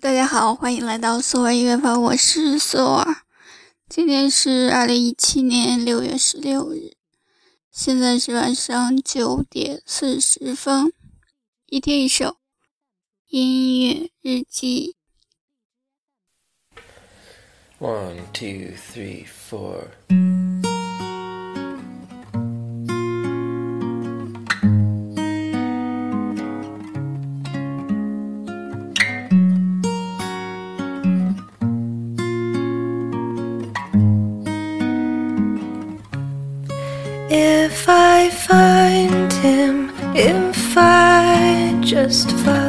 大家好，欢迎来到索尔音乐坊，我是索尔。今天是二零一七年六月十六日，现在是晚上九点四十分。一天一首音乐日记。One, two, three, four. Find him, if I just follow,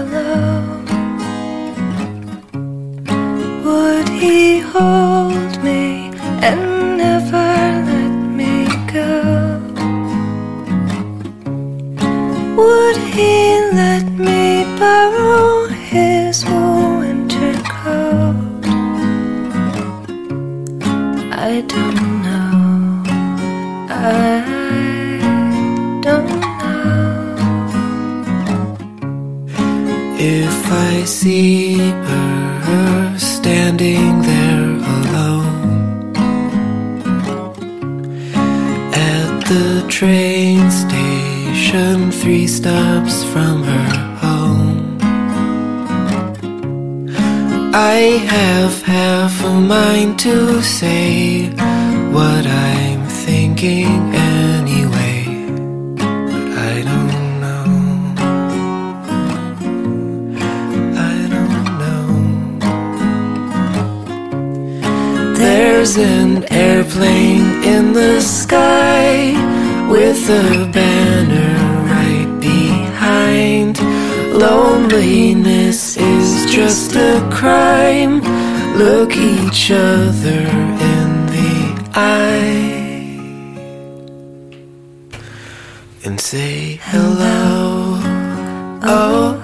train station, three stops from her home, I have half a mind to say what I'm thinking anyway, but I don't know. I don't know. There's an airplane in the sky with a banner right behind. Loneliness is just a crime. Look each other in the eye and say hello. Oh,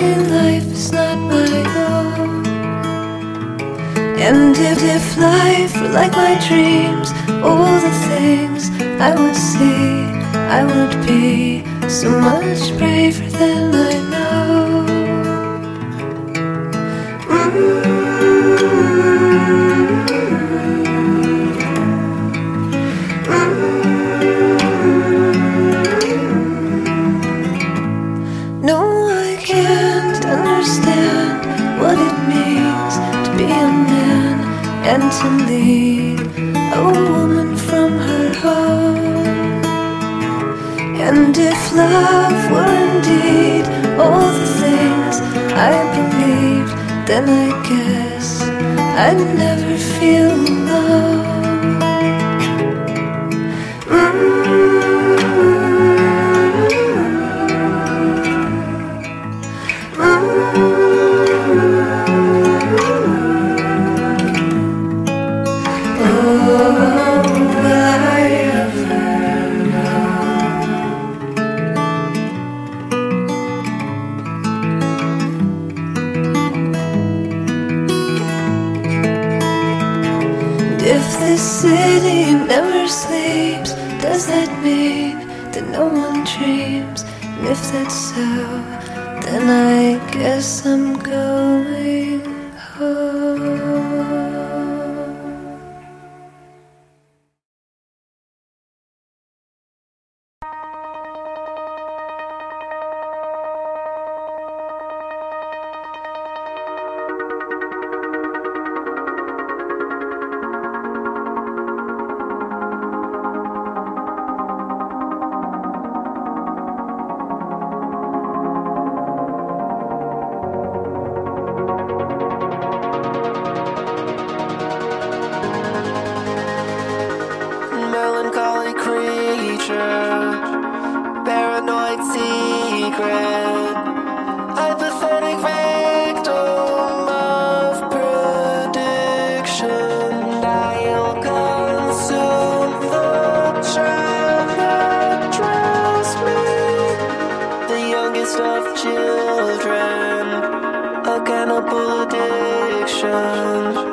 that life is not my own. And if, if life were like my dreams, all the things I would see, I would be so much braver than I know. And to lead a woman from her home. And if love were indeed all the things I believed, then I guess I'd never feel alone. That's so, then I guess I'm going home. addiction.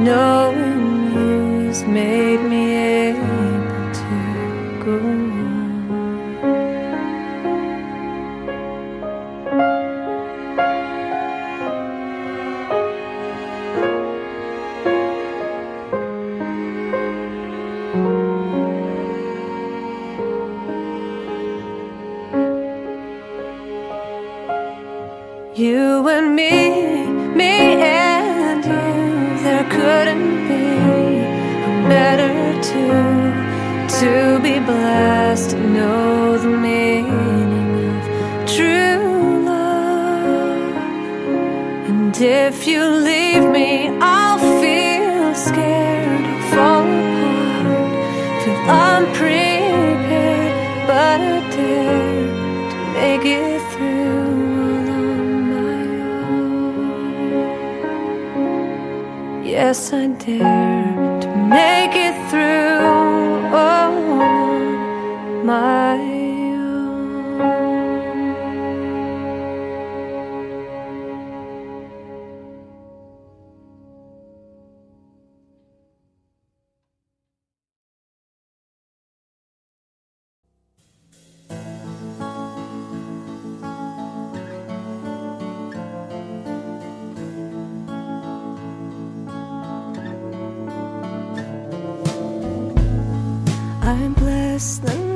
No. to be blessed and know the meaning of true love. And if you leave me, I'll feel scared, I'll fall apart, feel unprepared, but I dare to make it through. All on my own. Yes, I dare to make it through my own. I'm blessed.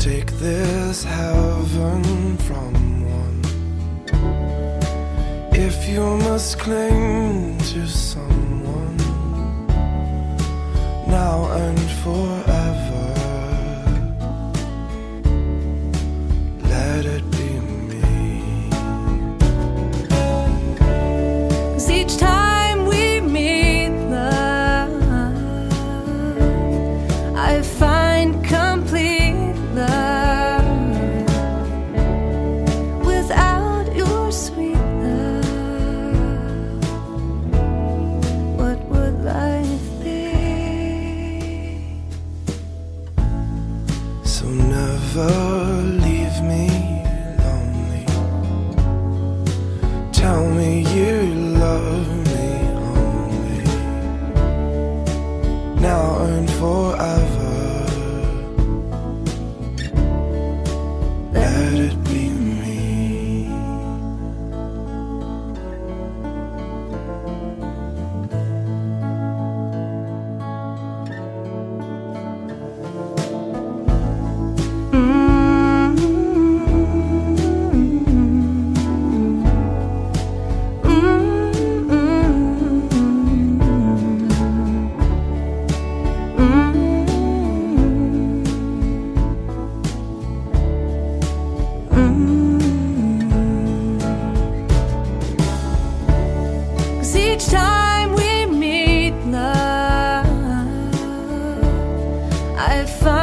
take this heaven from one if you must cling to someone now and for. If I